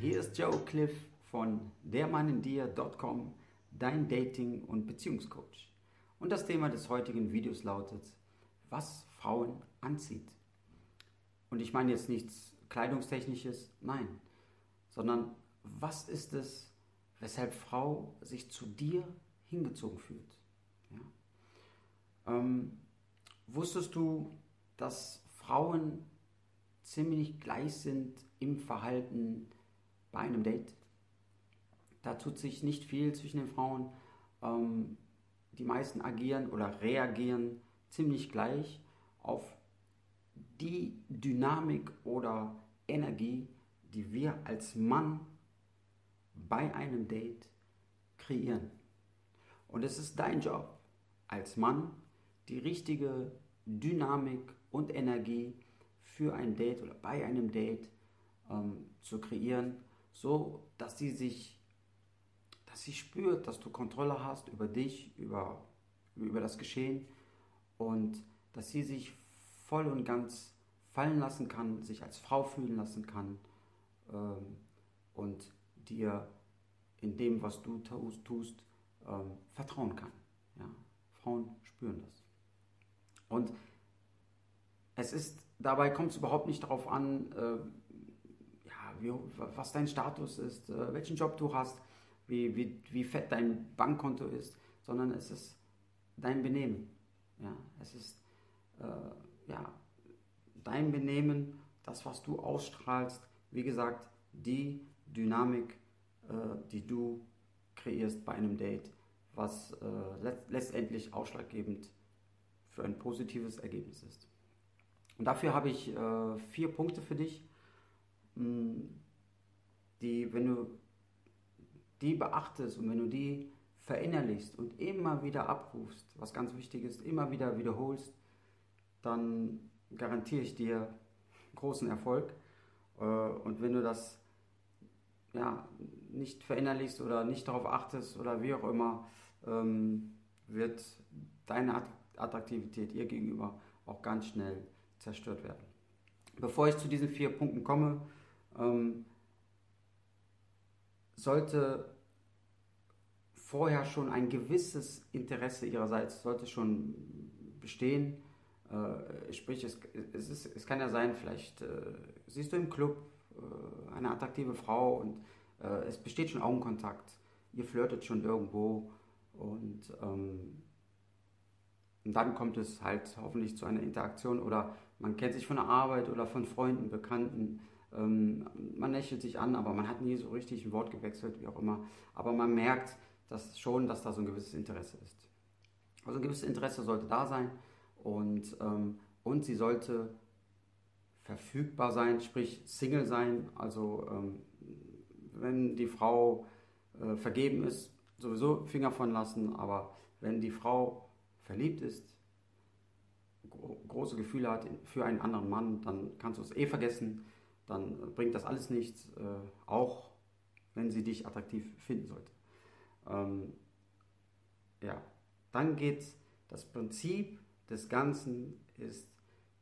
Hier ist Joe Cliff von dermannindir.com, dein Dating- und Beziehungscoach. Und das Thema des heutigen Videos lautet, was Frauen anzieht. Und ich meine jetzt nichts Kleidungstechnisches, nein, sondern was ist es, weshalb Frau sich zu dir hingezogen fühlt. Ja? Ähm, wusstest du, dass Frauen ziemlich gleich sind im Verhalten bei einem Date? Da tut sich nicht viel zwischen den Frauen. Ähm, die meisten agieren oder reagieren ziemlich gleich auf die Dynamik oder Energie, die wir als Mann bei einem Date kreieren. Und es ist dein Job als Mann, die richtige Dynamik und Energie für ein Date oder bei einem Date ähm, zu kreieren, so dass sie sich, dass sie spürt, dass du Kontrolle hast über dich, über, über das Geschehen und dass sie sich voll und ganz fallen lassen kann, sich als Frau fühlen lassen kann ähm, und dir in dem, was du tust, ähm, vertrauen kann. Ja? Frauen spüren das. Und es ist, dabei kommt es überhaupt nicht darauf an, äh, wie, was dein Status ist, äh, welchen Job du hast, wie, wie, wie fett dein Bankkonto ist, sondern es ist dein Benehmen. Ja? Es ist äh, ja, dein Benehmen, das, was du ausstrahlst, wie gesagt, die Dynamik, äh, die du kreierst bei einem Date, was äh, letztendlich ausschlaggebend für ein positives Ergebnis ist. Und dafür habe ich äh, vier Punkte für dich, die, wenn du die beachtest und wenn du die verinnerlichst und immer wieder abrufst, was ganz wichtig ist, immer wieder wiederholst, dann garantiere ich dir großen Erfolg. Äh, und wenn du das ja, nicht verinnerlichst oder nicht darauf achtest oder wie auch immer, ähm, wird deine Attraktivität ihr gegenüber auch ganz schnell zerstört werden. Bevor ich zu diesen vier Punkten komme, ähm, sollte vorher schon ein gewisses Interesse ihrerseits sollte schon bestehen. Äh, sprich, es, es, ist, es kann ja sein, vielleicht äh, siehst du im Club äh, eine attraktive Frau und äh, es besteht schon Augenkontakt, ihr flirtet schon irgendwo und, ähm, und dann kommt es halt hoffentlich zu einer Interaktion oder man kennt sich von der Arbeit oder von Freunden, Bekannten. Ähm, man lächelt sich an, aber man hat nie so richtig ein Wort gewechselt, wie auch immer. Aber man merkt dass schon, dass da so ein gewisses Interesse ist. Also ein gewisses Interesse sollte da sein und, ähm, und sie sollte verfügbar sein, sprich Single sein. Also ähm, wenn die Frau äh, vergeben ist, sowieso Finger von lassen, aber wenn die Frau verliebt ist, gro große Gefühle hat für einen anderen Mann, dann kannst du es eh vergessen, dann bringt das alles nichts, äh, auch wenn sie dich attraktiv finden sollte. Ähm, ja, dann geht's, das Prinzip des Ganzen ist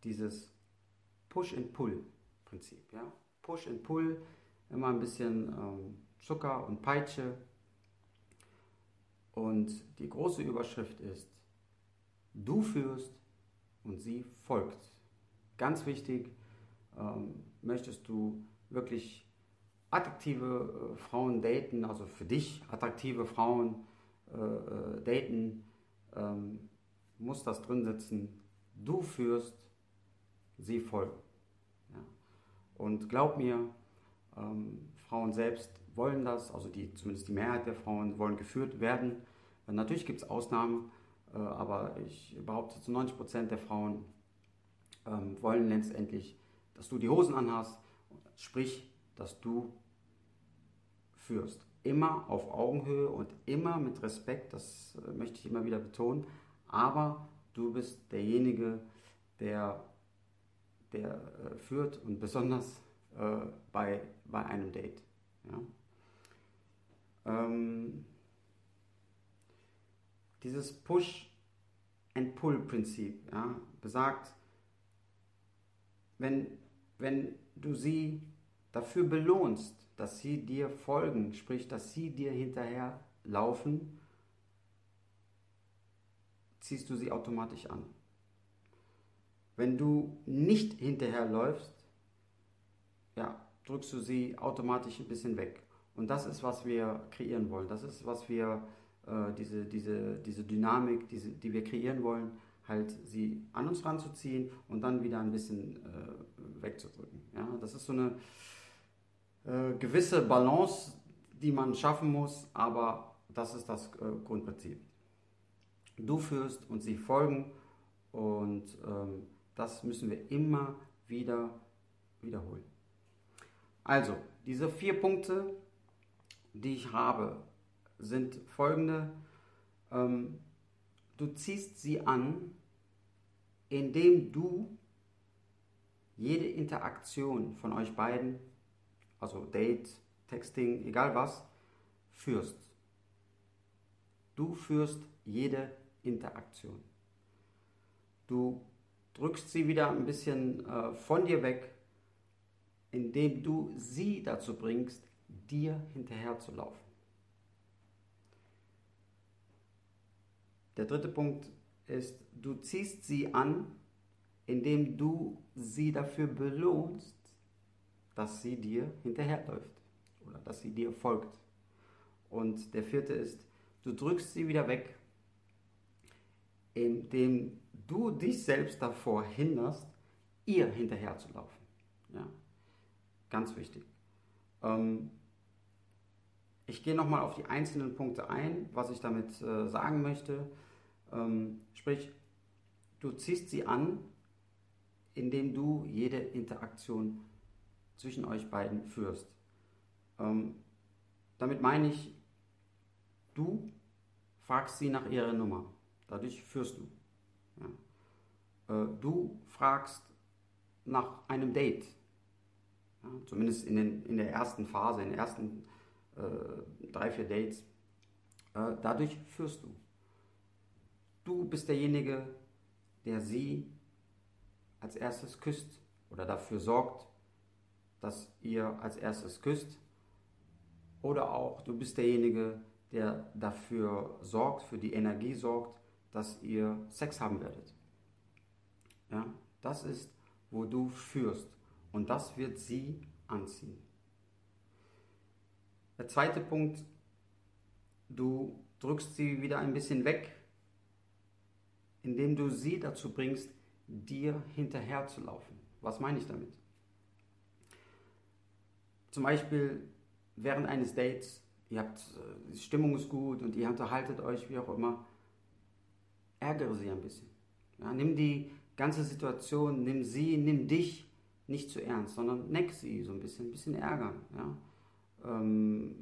dieses Push-and-Pull-Prinzip. Ja? Push and Pull, immer ein bisschen ähm, Zucker und Peitsche. Und die große Überschrift ist, du führst und sie folgt. Ganz wichtig, ähm, möchtest du wirklich attraktive äh, Frauen daten, also für dich attraktive Frauen äh, äh daten, ähm, muss das drin sitzen, du führst, sie folgen. Ja. Und glaub mir, ähm, Frauen selbst wollen das, also die, zumindest die Mehrheit der Frauen wollen geführt werden. Natürlich gibt es Ausnahmen, äh, aber ich behaupte, zu 90 Prozent der Frauen ähm, wollen letztendlich, dass du die Hosen anhast, sprich, dass du führst. Immer auf Augenhöhe und immer mit Respekt, das äh, möchte ich immer wieder betonen, aber du bist derjenige, der, der äh, führt und besonders äh, bei, bei einem Date. Ja? Ähm, dieses Push-and-Pull-Prinzip ja, besagt, wenn, wenn du sie dafür belohnst, dass sie dir folgen, sprich, dass sie dir hinterher laufen, ziehst du sie automatisch an. Wenn du nicht hinterherläufst, ja, drückst du sie automatisch ein bisschen weg. Und das ist, was wir kreieren wollen. Das ist, was wir, äh, diese, diese, diese Dynamik, diese, die wir kreieren wollen, halt sie an uns ranzuziehen und dann wieder ein bisschen äh, wegzudrücken. Ja, das ist so eine äh, gewisse Balance, die man schaffen muss, aber das ist das äh, Grundprinzip. Du führst und sie folgen und ähm, das müssen wir immer wieder wiederholen. Also, diese vier Punkte, die ich habe, sind folgende. Ähm, du ziehst sie an, indem du jede Interaktion von euch beiden, also Date, Texting, egal was, führst. Du führst jede Interaktion. Du drückst sie wieder ein bisschen äh, von dir weg, indem du sie dazu bringst, dir hinterher zu laufen. Der dritte Punkt ist, du ziehst sie an, indem du sie dafür belohnst, dass sie dir hinterherläuft oder dass sie dir folgt. Und der vierte ist, du drückst sie wieder weg, indem du dich selbst davor hinderst, ihr hinterherzulaufen. Ja? Ganz wichtig. Ähm, ich gehe nochmal auf die einzelnen Punkte ein, was ich damit äh, sagen möchte. Ähm, sprich, du ziehst sie an, indem du jede Interaktion zwischen euch beiden führst. Ähm, damit meine ich, du fragst sie nach ihrer Nummer. Dadurch führst du. Ja. Äh, du fragst nach einem Date. Ja, zumindest in, den, in der ersten Phase, in den ersten äh, drei, vier Dates. Äh, dadurch führst du. Du bist derjenige, der sie als erstes küsst oder dafür sorgt, dass ihr als erstes küsst. Oder auch du bist derjenige, der dafür sorgt, für die Energie sorgt, dass ihr Sex haben werdet. Ja, das ist, wo du führst. Und das wird sie anziehen. Der zweite Punkt, du drückst sie wieder ein bisschen weg, indem du sie dazu bringst, dir hinterher zu laufen. Was meine ich damit? Zum Beispiel während eines Dates, ihr habt, äh, die Stimmung ist gut und ihr unterhaltet euch, wie auch immer, ärgere sie ein bisschen. Ja, nimm die ganze Situation, nimm sie, nimm dich nicht zu ernst, sondern neck sie so ein bisschen, ein bisschen ärgern. Ja? Ähm,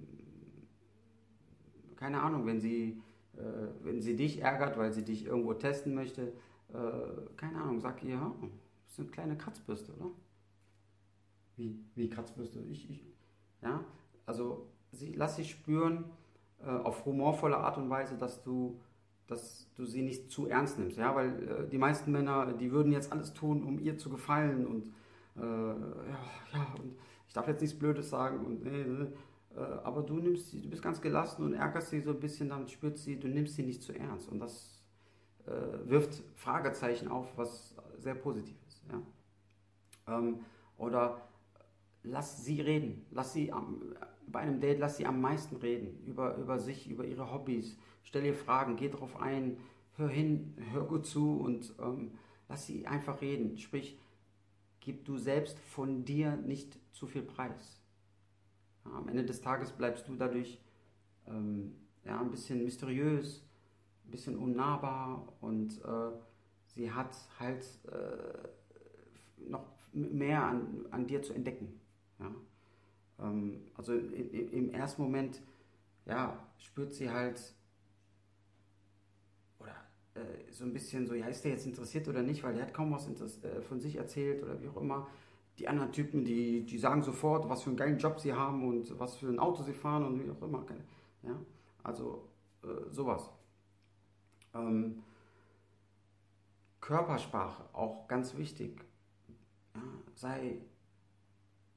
keine Ahnung, wenn sie, wenn sie dich ärgert, weil sie dich irgendwo testen möchte, äh, keine Ahnung, sag ihr, das ist eine kleine Kratzbürste, oder? Wie, wie Kratzbürste? Ich, ich, ja, also sie, lass sie spüren, äh, auf humorvolle Art und Weise, dass du dass du sie nicht zu ernst nimmst, ja, weil äh, die meisten Männer, die würden jetzt alles tun, um ihr zu gefallen und äh, ja, ja, und ich darf jetzt nichts Blödes sagen und nee, nee, äh, aber du nimmst sie, du bist ganz gelassen und ärgerst sie so ein bisschen, damit spürt sie, du nimmst sie nicht zu ernst und das äh, wirft Fragezeichen auf, was sehr positiv ist, ja. Ähm, oder lass sie reden, lass sie am, bei einem Date, lass sie am meisten reden über, über sich, über ihre Hobbys, stell ihr Fragen, geh darauf ein, hör hin, hör gut zu und ähm, lass sie einfach reden. Sprich, gib du selbst von dir nicht zu viel Preis. Am Ende des Tages bleibst du dadurch ähm, ja, ein bisschen mysteriös, ein bisschen unnahbar und äh, sie hat halt äh, noch mehr an, an dir zu entdecken. Ja? Ähm, also im, im ersten Moment ja, spürt sie halt, äh, so ein bisschen so, ja, ist der jetzt interessiert oder nicht, weil der hat kaum was äh, von sich erzählt oder wie auch immer. Die anderen Typen, die, die sagen sofort, was für einen geilen Job sie haben und was für ein Auto sie fahren und wie auch immer. Ja? Also äh, sowas. Ähm, Körpersprache, auch ganz wichtig. Ja, sei,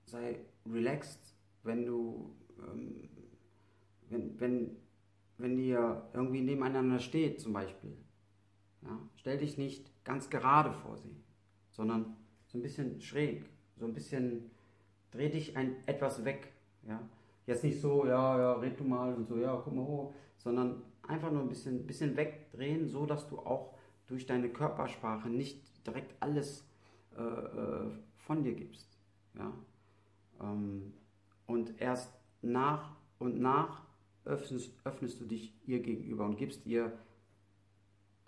sei relaxed, wenn du, ähm, wenn, wenn, wenn ihr irgendwie nebeneinander steht zum Beispiel. Ja? Stell dich nicht ganz gerade vor sie, sondern so ein bisschen schräg, so ein bisschen, dreh dich ein, etwas weg. Ja? Jetzt nicht so, ja, ja, red du mal und so, ja, guck mal hoch, sondern einfach nur ein bisschen, bisschen wegdrehen, so dass du auch durch deine Körpersprache nicht direkt alles äh, äh, von dir gibst. Ja? Ähm, und erst nach und nach öffnest, öffnest du dich ihr gegenüber und gibst ihr,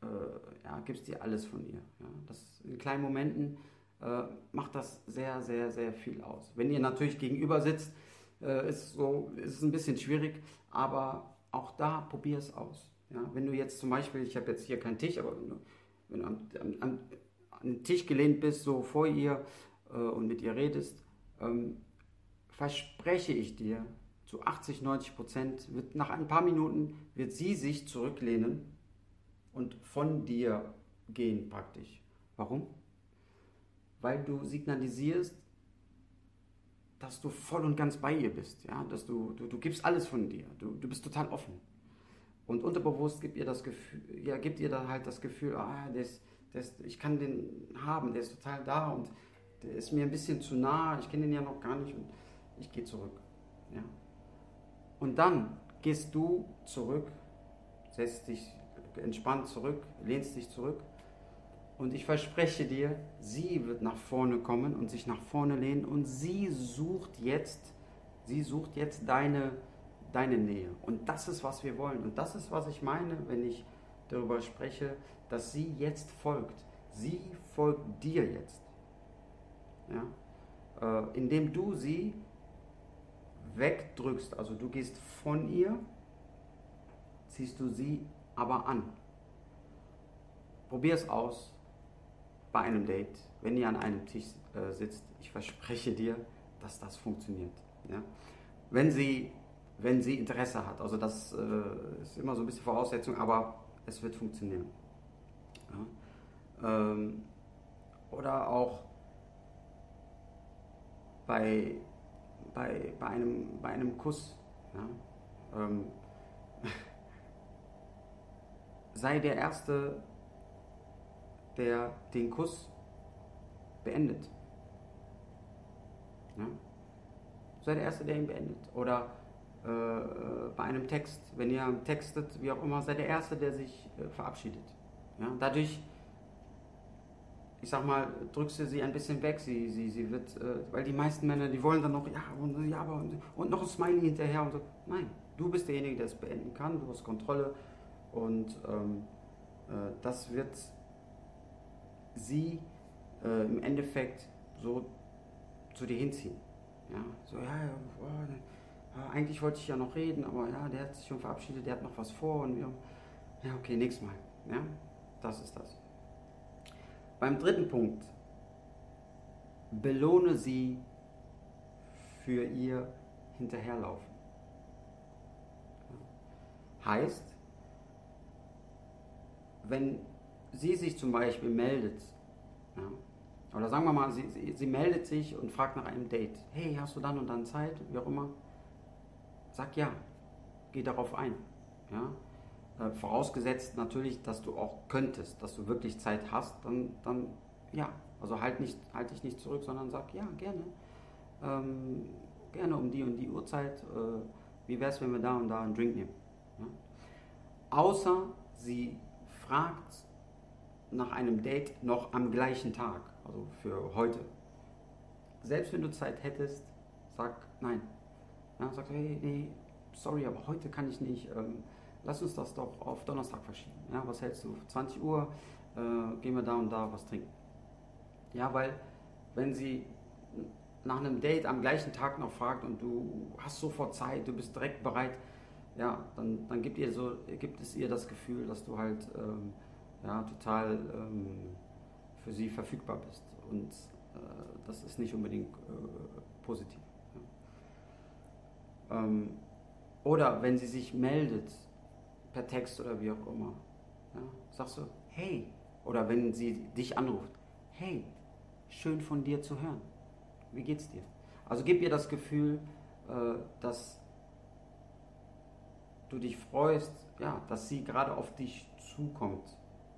äh, ja, gibst ihr alles von ihr. Ja? Das in kleinen Momenten äh, macht das sehr, sehr, sehr viel aus. Wenn ihr natürlich gegenüber sitzt, äh, ist, so, ist es ein bisschen schwierig, aber auch da probier es aus. Ja? Wenn du jetzt zum Beispiel, ich habe jetzt hier keinen Tisch, aber wenn du, wenn du an, an, an, den Tisch gelehnt bist, so vor ihr äh, und mit ihr redest, ähm, verspreche ich dir, zu 80, 90 Prozent, wird nach ein paar Minuten wird sie sich zurücklehnen und von dir gehen praktisch. Warum? Weil du signalisierst, dass du voll und ganz bei ihr bist, ja, dass du, du, du gibst alles von dir, du, du bist total offen. Und unterbewusst gibt ihr das Gefühl, ja, gibt ihr da halt das Gefühl, ah, der ist, der ist, ich kann den haben, der ist total da und der ist mir ein bisschen zu nah, ich kenne den ja noch gar nicht und ich gehe zurück. Ja. Und dann gehst du zurück, setzt dich entspannt zurück, lehnst dich zurück und ich verspreche dir, sie wird nach vorne kommen und sich nach vorne lehnen und sie sucht jetzt, sie sucht jetzt deine, deine Nähe. Und das ist, was wir wollen. Und das ist, was ich meine, wenn ich darüber spreche, dass sie jetzt folgt. Sie folgt dir jetzt. Ja? Äh, indem du sie wegdrückst, also du gehst von ihr, ziehst du sie aber an. Probier es aus bei einem Date, wenn ihr an einem Tisch äh, sitzt. Ich verspreche dir, dass das funktioniert. Ja? Wenn, sie, wenn sie Interesse hat, also das äh, ist immer so ein bisschen Voraussetzung, aber es wird funktionieren. Ja? Ähm, oder auch bei bei, bei, einem, bei einem Kuss. Ja? Ähm, sei der Erste, der den Kuss beendet. Ja? Sei der Erste, der ihn beendet. Oder äh, äh, bei einem Text, wenn ihr textet, wie auch immer, sei der Erste, der sich äh, verabschiedet. Ja? Dadurch ich sag mal, drückst du sie ein bisschen weg, sie, sie, sie wird, äh, weil die meisten Männer, die wollen dann noch, ja, und, ja, aber, und, und noch ein Smiley hinterher und so. Nein, du bist derjenige, der es beenden kann, du hast Kontrolle und ähm, äh, das wird sie äh, im Endeffekt so zu dir hinziehen. Ja, so, ja, ja, ja, eigentlich wollte ich ja noch reden, aber ja, der hat sich schon verabschiedet, der hat noch was vor und wir, ja, okay, nächstes Mal. Ja, das ist das. Beim dritten Punkt, belohne sie für ihr Hinterherlaufen. Heißt, wenn sie sich zum Beispiel meldet, ja, oder sagen wir mal, sie, sie, sie, meldet sich und fragt nach einem Date. Hey, hast du dann und dann Zeit? Wie auch immer. Sag ja. Geh darauf ein. Ja? Äh, vorausgesetzt natürlich, dass du auch könntest, dass du wirklich Zeit hast, dann, dann ja, also halt, nicht, halt dich nicht zurück, sondern sag ja, gerne. Ähm, gerne um die und die Uhrzeit. Äh, wie wäre es, wenn wir da und da einen Drink nehmen? Ja? Außer sie fragt nach einem Date noch am gleichen Tag, also für heute. Selbst wenn du Zeit hättest, sag nein. Ja, sag, hey, nee, sorry, aber heute kann ich nicht. Ähm, lass uns das doch auf Donnerstag verschieben. Ja, was hältst du? 20 Uhr äh, gehen wir da und da was trinken. Ja, weil wenn sie nach einem Date am gleichen Tag noch fragt und du hast sofort Zeit, du bist direkt bereit, ja, dann, dann gibt, ihr so, gibt es ihr das Gefühl, dass du halt ähm, ja, total ähm, für sie verfügbar bist. Und äh, das ist nicht unbedingt äh, positiv. Ja. Ähm, oder wenn sie sich meldet per Text oder wie auch immer. Ja, sagst du, hey, oder wenn sie dich anruft, hey, schön von dir zu hören. Wie geht's dir? Also gib ihr das Gefühl, äh, dass du dich freust, ja, dass sie gerade auf dich zukommt.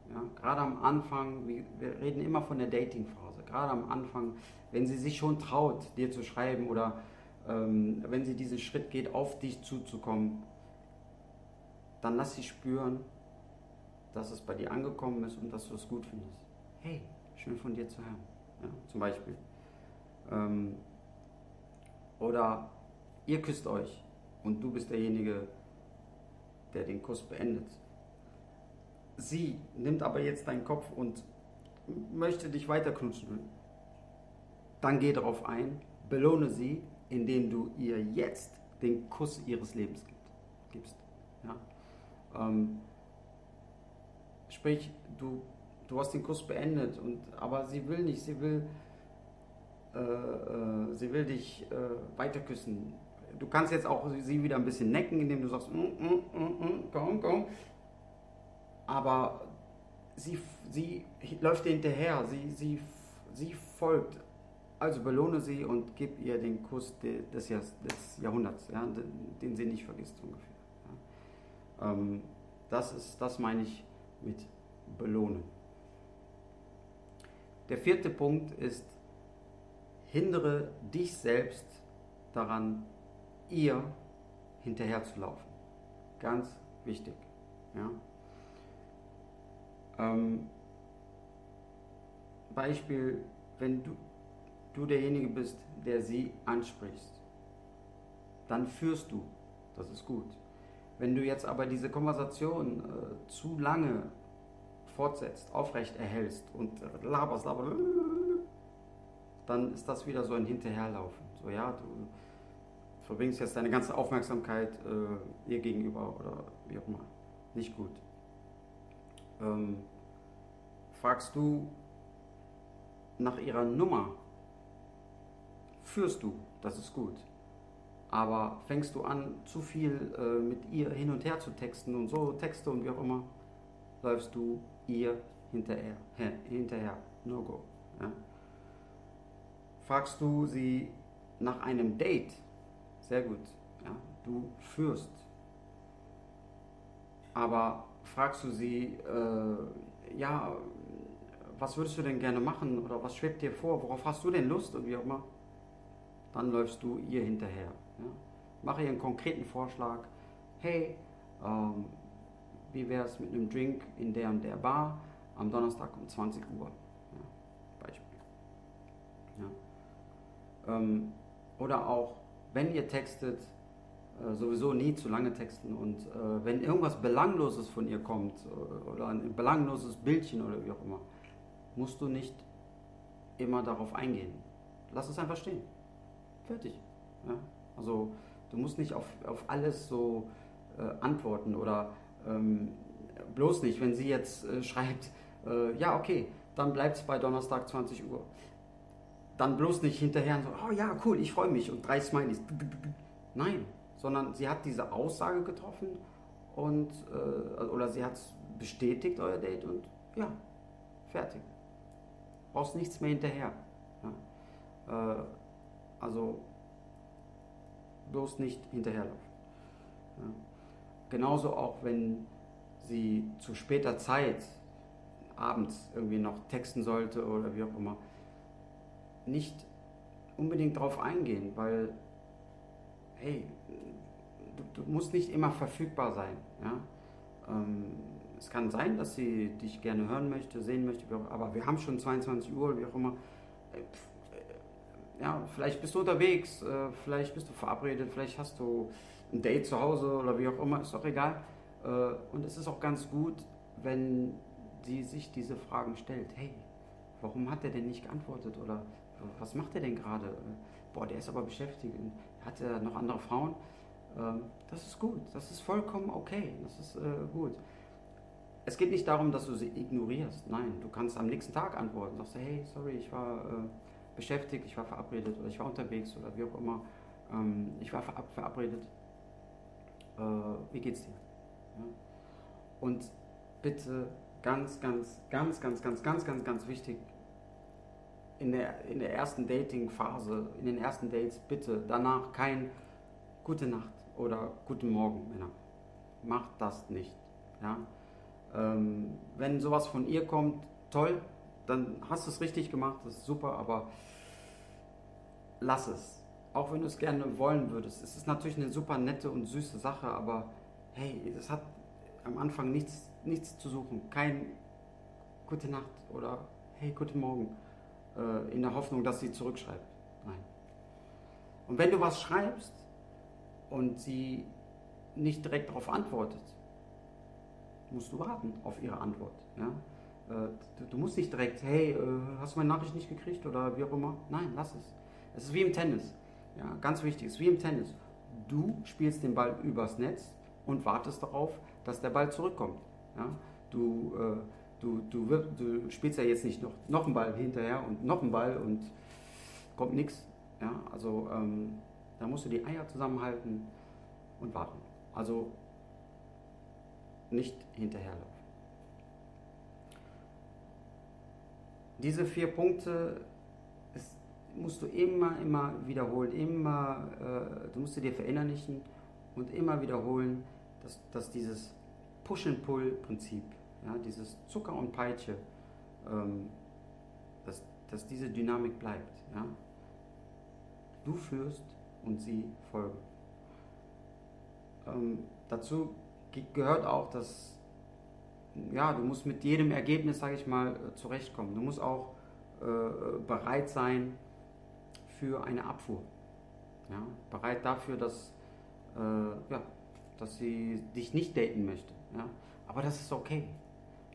Ja, gerade am Anfang, wir, reden immer von der Dating-Phase, gerade am Anfang, wenn sie sich schon traut, dir zu schreiben oder ähm, wenn sie diesen Schritt geht, auf dich zuzukommen, dann lass sie spüren, dass es bei dir angekommen ist und dass du es gut findest. Hey, schön von dir zu hören. Ja, zum Beispiel. Ähm, oder ihr küsst euch und du bist derjenige, der den Kuss beendet. Sie nimmt aber jetzt deinen Kopf und möchte dich weiter knutschen. Dann geh darauf ein, belohne sie, indem du ihr jetzt den Kuss ihres Lebens gibst. Ja? Ähm, sprich, du, du hast den Kuss beendet, und, aber sie will nicht, sie will, äh, äh, sie will dich äh, weiter küssen. Du kannst jetzt auch sie wieder ein bisschen necken, indem du sagst, mm, mm, mm, mm komm, komm. Aber sie, sie läuft dir hinterher, sie, sie, sie folgt. Also belohne sie und gib ihr den Kuss des, Jahr, des Jahrhunderts, ja, den sie nicht vergisst ungefähr. Ja. Ähm, das, ist, das meine ich mit belohnen. Der vierte Punkt ist, hindere dich selbst daran, ihr hinterherzulaufen. Ganz wichtig. Ja? Ähm, Beispiel, wenn du, du derjenige bist, der sie ansprichst, dann führst du. Das ist gut. Wenn du jetzt aber diese Konversation äh, zu lange fortsetzt, aufrecht erhältst und laberst, laberst, dann ist das wieder so ein Hinterherlaufen. So, ja, du verbringst jetzt deine ganze Aufmerksamkeit äh, ihr gegenüber oder wie auch immer. Nicht gut. Ähm, fragst du nach ihrer Nummer, führst du, das ist gut. Aber fängst du an, zu viel äh, mit ihr hin und her zu texten und so Texte und wie auch immer, läufst du ihr hinterher. hinterher. No go. Ja? Fragst du sie nach einem Date, sehr gut. Ja? Du führst. Aber fragst du sie, äh, ja, was würdest du denn gerne machen oder was schwebt dir vor, worauf hast du denn Lust und wie auch immer, dann läufst du ihr hinterher. Ja? Mache ihr einen konkreten Vorschlag. Hey, ähm, wie wäre es mit einem Drink in der und der Bar am Donnerstag um 20 Uhr? Ja, Beispiel. Ja. Ähm, oder auch, wenn ihr textet, äh, sowieso nie zu lange texten und äh, wenn irgendwas Belangloses von ihr kommt äh, oder ein belangloses Bildchen oder wie auch immer, musst du nicht immer darauf eingehen. Lass es einfach stehen. Fertig. Ja? Also du musst nicht auf, auf alles so äh, antworten oder ähm, bloß nicht, wenn sie jetzt äh, schreibt, äh, ja okay, dann bleibt es bei Donnerstag 20 Uhr. Dann bloß nicht hinterher so, oh ja, cool, ich freue mich und drei Smileys. Nein, sondern sie hat diese Aussage getroffen und äh, oder sie hat bestätigt euer Date und ja, fertig. Brauchst nichts mehr hinterher. Ja. Äh, also bloß nicht hinterherlaufen. Ja. Genauso auch, wenn sie zu später Zeit abends irgendwie noch texten sollte oder wie auch immer, nicht unbedingt darauf eingehen, weil, hey, du, du musst nicht immer verfügbar sein. Ja? Ähm, es kann sein, dass sie dich gerne hören möchte, sehen möchte, aber wir haben schon 22 Uhr, wie auch immer. Äh, ja, vielleicht bist du unterwegs, äh, vielleicht bist du verabredet, vielleicht hast du ein Date zu Hause oder wie auch immer, ist doch egal. Äh, und es ist auch ganz gut, wenn sie sich diese Fragen stellt. Hey, warum hat er denn nicht geantwortet oder was macht er denn gerade? Boah, der ist aber beschäftigt. Hat er noch andere Frauen? Ähm, das ist gut, das ist vollkommen okay, das ist gut. Es geht nicht darum, dass du sie ignorierst. Nein, du kannst am nächsten Tag antworten. Sagst du, hey, sorry, ich war beschäftigt, ich war verabredet oder ich war unterwegs oder wie auch immer. Ähm, ich war verabredet. Äh, wie geht's dir? Ja? Und bitte ganz, ganz, ganz, ganz, ganz, ganz, ganz, ganz wichtig, in der, in der ersten Dating-Phase, in den ersten Dates, bitte danach kein Gute Nacht oder Guten Morgen, Männer. Macht das nicht. Ja? Ähm, wenn sowas von ihr kommt, toll, dann hast du es richtig gemacht, das ist super, aber lass es. Auch wenn du es gerne wollen würdest. Es ist natürlich eine super nette und süße Sache, aber hey, es hat am Anfang nichts, nichts zu suchen. Kein Gute Nacht oder Hey, guten Morgen. Äh, in der Hoffnung, dass sie zurückschreibt. Nein. Und wenn du was schreibst und sie nicht direkt darauf antwortet, musst du warten auf ihre Antwort. Ja? Äh, du, musst nicht direkt, hey, äh, hast du meine Nachricht nicht gekriegt oder wie auch immer. Nein, lass es. Es ist wie im Tennis. Ja, ganz wichtig, es ist wie im Tennis. Du spielst den Ball übers Netz und wartest darauf, dass der Ball zurückkommt. Ja? Du, äh, du, du, du, spielst ja jetzt nicht noch, noch einen Ball hinterher und noch einen Ball und kommt nichts. Ja? Also ähm, da musst du die Eier zusammenhalten und warten. Also nicht hinterherlaufen. Diese vier Punkte ist, musst du immer, immer wiederholen, immer, äh, du musst dir verinnerlichen und immer wiederholen, dass, dass dieses Push-and-Pull-Prinzip, ja, dieses Zucker und Peitsche, ähm, dass, dass diese Dynamik bleibt. Ja? Du führst und sie folgen. Ähm, dazu gehört auch, dass ja, du musst mit jedem Ergebnis, sage ich mal, äh, zurechtkommen. Du musst auch äh, bereit sein für eine Abfuhr. Ja? Bereit dafür, dass, äh, ja, dass sie dich nicht daten möchte. Ja? Aber das ist okay.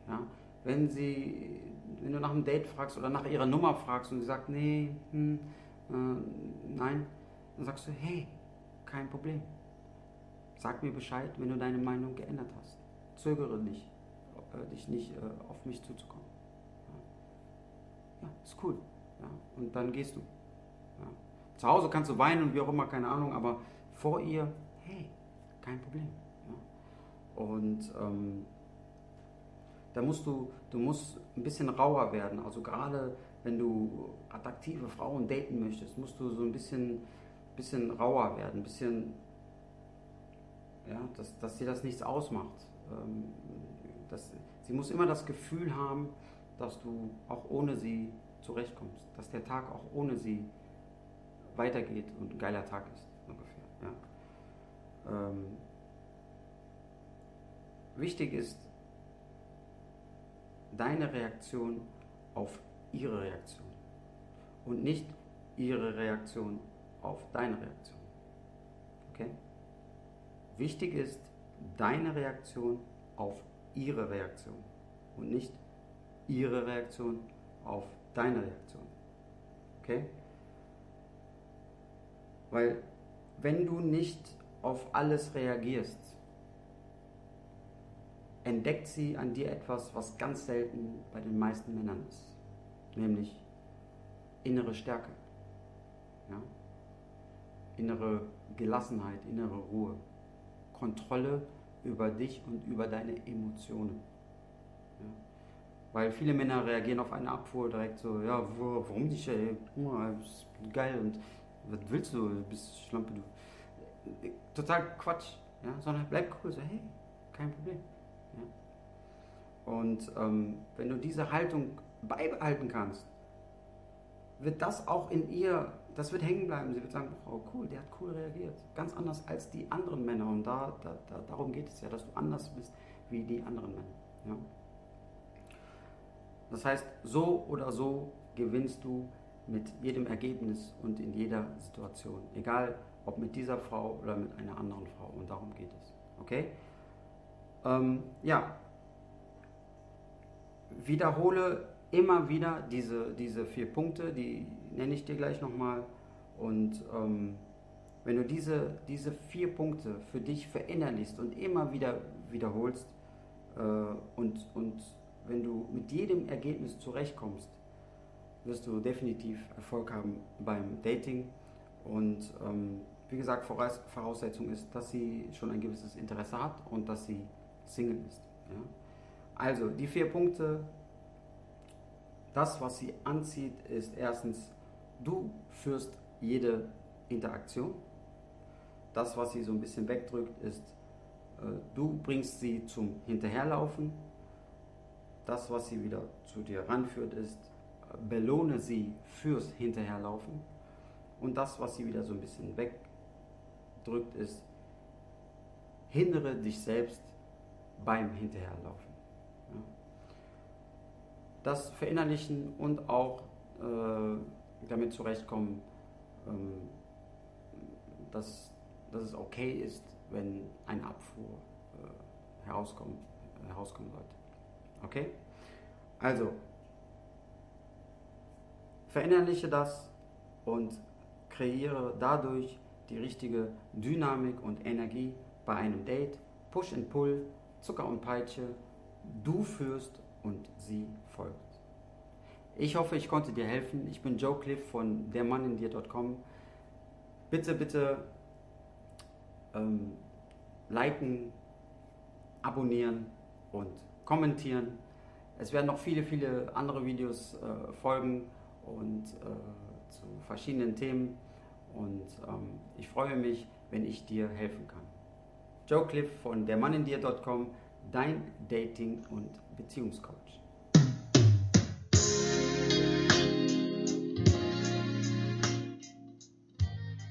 Ja? Wenn, sie, wenn du nach einem Date fragst oder nach ihrer Nummer fragst und sie sagt, nee, hm, äh, nein, dann sagst du, hey, kein Problem. Sag mir Bescheid, wenn du deine Meinung geändert hast. Zögere nicht, äh, dich nicht äh, auf mich zuzukommen. Ja, ja ist cool. Ja, und dann gehst du. Ja. Zu Hause kannst du weinen und wie auch immer, keine Ahnung, aber vor ihr, hey, kein Problem. Ja. Und ähm, da musst du, du musst ein bisschen rauer werden. Also gerade wenn du attraktive Frauen daten möchtest, musst du so ein bisschen, bisschen rauer werden, ein bisschen ja, dass, dass sie das nichts ausmacht. Ähm, dass, sie muss immer das Gefühl haben, dass du auch ohne sie zurechtkommst, dass der Tag auch ohne sie weitergeht und ein geiler Tag ist, ungefähr. Ja. Ähm, wichtig ist deine Reaktion auf ihre Reaktion und nicht ihre Reaktion auf deine Reaktion. Okay? Wichtig ist deine Reaktion auf ihre Reaktion und nicht ihre Reaktion auf deine Reaktion. Okay? Weil wenn du nicht auf alles reagierst, entdeckt sie an dir etwas, was ganz selten bei den meisten Männern ist, nämlich innere Stärke, ja? innere Gelassenheit, innere Ruhe. Kontrolle über dich und über deine Emotionen. Ja. Weil viele Männer reagieren auf eine Abfuhr direkt so, ja, warum nicht, ey, geil und was willst du, du bist Schlampe, du. Total Quatsch, ja, sondern bleib cool, so, hey, kein Problem. Ja. Und ähm, wenn du diese Haltung beibehalten kannst, wird das auch in ihr das wird hängen bleiben. Sie wird sagen, oh cool, der hat cool reagiert. Ganz anders als die anderen Männer. Und da, da, da darum geht es ja, dass du anders bist wie die anderen Männer. Ja? Das heißt, so oder so gewinnst du mit jedem Ergebnis und in jeder Situation. Egal, ob mit dieser Frau oder mit einer anderen Frau. Und darum geht es. Okay? Ähm, ja. Wiederhole immer wieder diese, diese vier Punkte, die nenne ich dir gleich nochmal. Und ähm, wenn du diese, diese vier Punkte für dich verinnerlichst und immer wieder wiederholst äh, und, und wenn du mit jedem Ergebnis zurechtkommst, wirst du definitiv Erfolg haben beim Dating. Und ähm, wie gesagt, Voraussetzung ist, dass sie schon ein gewisses Interesse hat und dass sie Single ist. Ja? Also die vier Punkte das, was sie anzieht, ist erstens, du führst jede Interaktion. Das, was sie so ein bisschen wegdrückt, ist, äh, du bringst sie zum Hinterherlaufen. Das, was sie wieder zu dir ranführt, ist, belohne sie fürs Hinterherlaufen. Und das, was sie wieder so ein bisschen wegdrückt, ist, hindere dich selbst beim Hinterherlaufen. Das verinnerlichen und auch äh, damit zurechtkommen, ähm, dass, dass es okay ist, wenn eine Abfuhr äh, herauskommen, herauskommen sollte. Okay? Also, verinnerliche das und kreiere dadurch die richtige Dynamik und Energie bei einem Date. Push and Pull, Zucker und Peitsche. Du führst und sie folgt. Ich hoffe, ich konnte dir helfen. Ich bin Joe Cliff von dermannindir.com. Bitte, bitte ähm, liken, abonnieren und kommentieren. Es werden noch viele, viele andere Videos äh, folgen und äh, zu verschiedenen Themen. Und ähm, ich freue mich, wenn ich dir helfen kann. Joe Cliff von dermannindir.com, dein Dating- und Beziehungscoach.